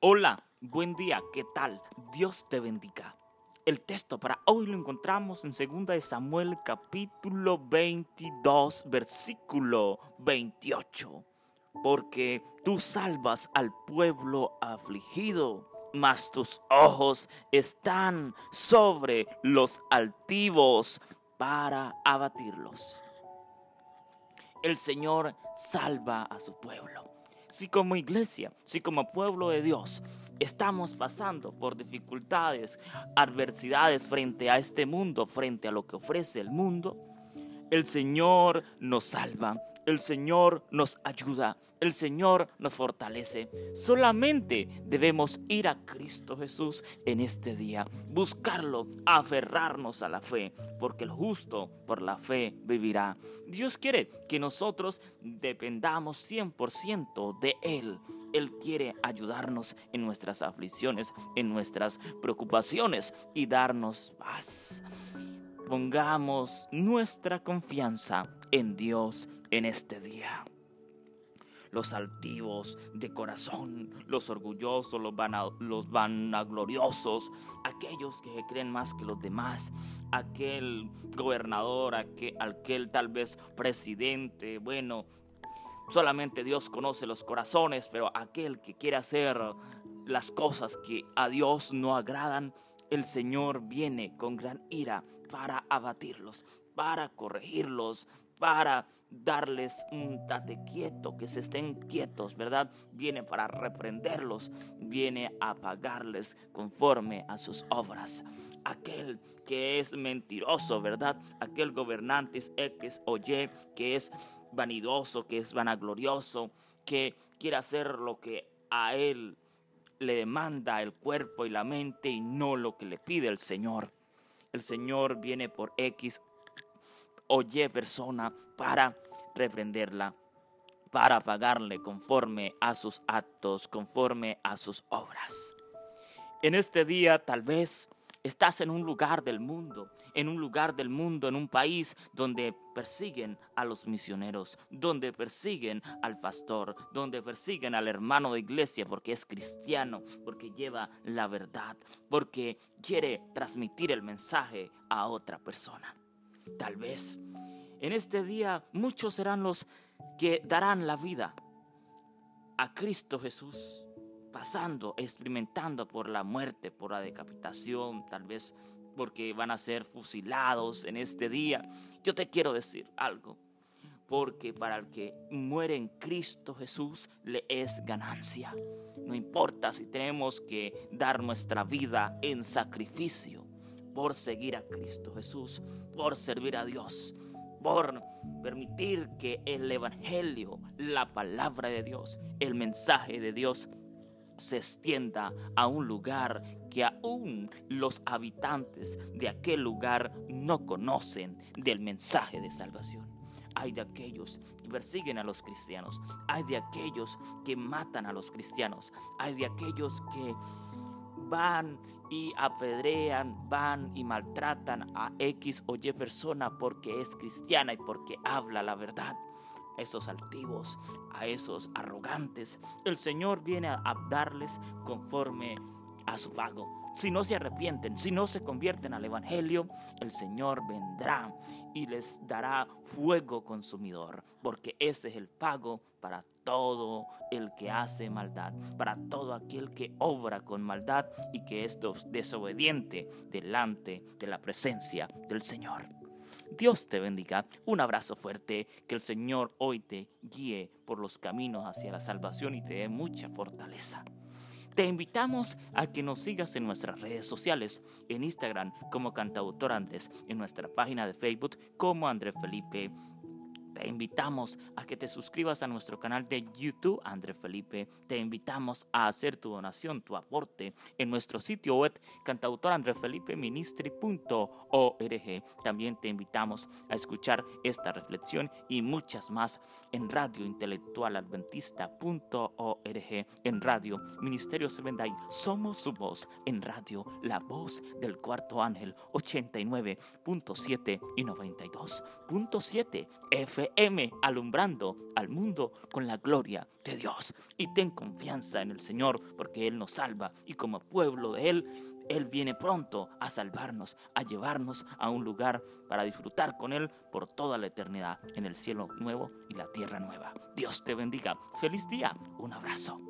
Hola, buen día, ¿qué tal? Dios te bendiga. El texto para hoy lo encontramos en 2 de Samuel capítulo 22 versículo 28. Porque tú salvas al pueblo afligido, mas tus ojos están sobre los altivos para abatirlos. El Señor salva a su pueblo si como iglesia, si como pueblo de Dios estamos pasando por dificultades, adversidades frente a este mundo, frente a lo que ofrece el mundo, el Señor nos salva, el Señor nos ayuda, el Señor nos fortalece. Solamente debemos ir a Cristo Jesús en este día, buscarlo, aferrarnos a la fe, porque el justo por la fe vivirá. Dios quiere que nosotros dependamos 100% de Él. Él quiere ayudarnos en nuestras aflicciones, en nuestras preocupaciones y darnos paz. Pongamos nuestra confianza en Dios en este día. Los altivos de corazón, los orgullosos, los, los vanagloriosos, aquellos que creen más que los demás, aquel gobernador, aquel, aquel tal vez presidente, bueno, solamente Dios conoce los corazones, pero aquel que quiere hacer las cosas que a Dios no agradan, el Señor viene con gran ira para abatirlos, para corregirlos, para darles un tate quieto, que se estén quietos, ¿verdad? Viene para reprenderlos, viene a pagarles conforme a sus obras. Aquel que es mentiroso, ¿verdad? Aquel gobernante es X o Y, que es vanidoso, que es vanaglorioso, que quiere hacer lo que a él le demanda el cuerpo y la mente y no lo que le pide el Señor. El Señor viene por X o Y persona para reprenderla, para pagarle conforme a sus actos, conforme a sus obras. En este día tal vez Estás en un lugar del mundo, en un lugar del mundo, en un país donde persiguen a los misioneros, donde persiguen al pastor, donde persiguen al hermano de iglesia porque es cristiano, porque lleva la verdad, porque quiere transmitir el mensaje a otra persona. Tal vez en este día muchos serán los que darán la vida a Cristo Jesús pasando, experimentando por la muerte, por la decapitación, tal vez porque van a ser fusilados en este día. Yo te quiero decir algo, porque para el que muere en Cristo Jesús le es ganancia. No importa si tenemos que dar nuestra vida en sacrificio por seguir a Cristo Jesús, por servir a Dios, por permitir que el Evangelio, la palabra de Dios, el mensaje de Dios se extienda a un lugar que aún los habitantes de aquel lugar no conocen del mensaje de salvación. Hay de aquellos que persiguen a los cristianos, hay de aquellos que matan a los cristianos, hay de aquellos que van y apedrean, van y maltratan a X o Y persona porque es cristiana y porque habla la verdad a esos altivos, a esos arrogantes. El Señor viene a darles conforme a su pago. Si no se arrepienten, si no se convierten al Evangelio, el Señor vendrá y les dará fuego consumidor, porque ese es el pago para todo el que hace maldad, para todo aquel que obra con maldad y que es desobediente delante de la presencia del Señor. Dios te bendiga. Un abrazo fuerte. Que el Señor hoy te guíe por los caminos hacia la salvación y te dé mucha fortaleza. Te invitamos a que nos sigas en nuestras redes sociales, en Instagram como Cantautor Andrés, en nuestra página de Facebook como Andrés Felipe te invitamos a que te suscribas a nuestro canal de YouTube, André Felipe. Te invitamos a hacer tu donación, tu aporte en nuestro sitio web cantautorandrefelipeministry.org. También te invitamos a escuchar esta reflexión y muchas más en Radio Intelectual Adventista.org, en Radio Ministerio Sevenday. Somos su voz en Radio La Voz del Cuarto Ángel 89.7 y 92.7 FM Créeme alumbrando al mundo con la gloria de Dios. Y ten confianza en el Señor porque Él nos salva y como pueblo de Él él viene pronto a salvarnos, a llevarnos a un lugar para disfrutar con Él por toda la eternidad en el cielo nuevo y la tierra nueva. Dios te bendiga. Feliz día. Un abrazo.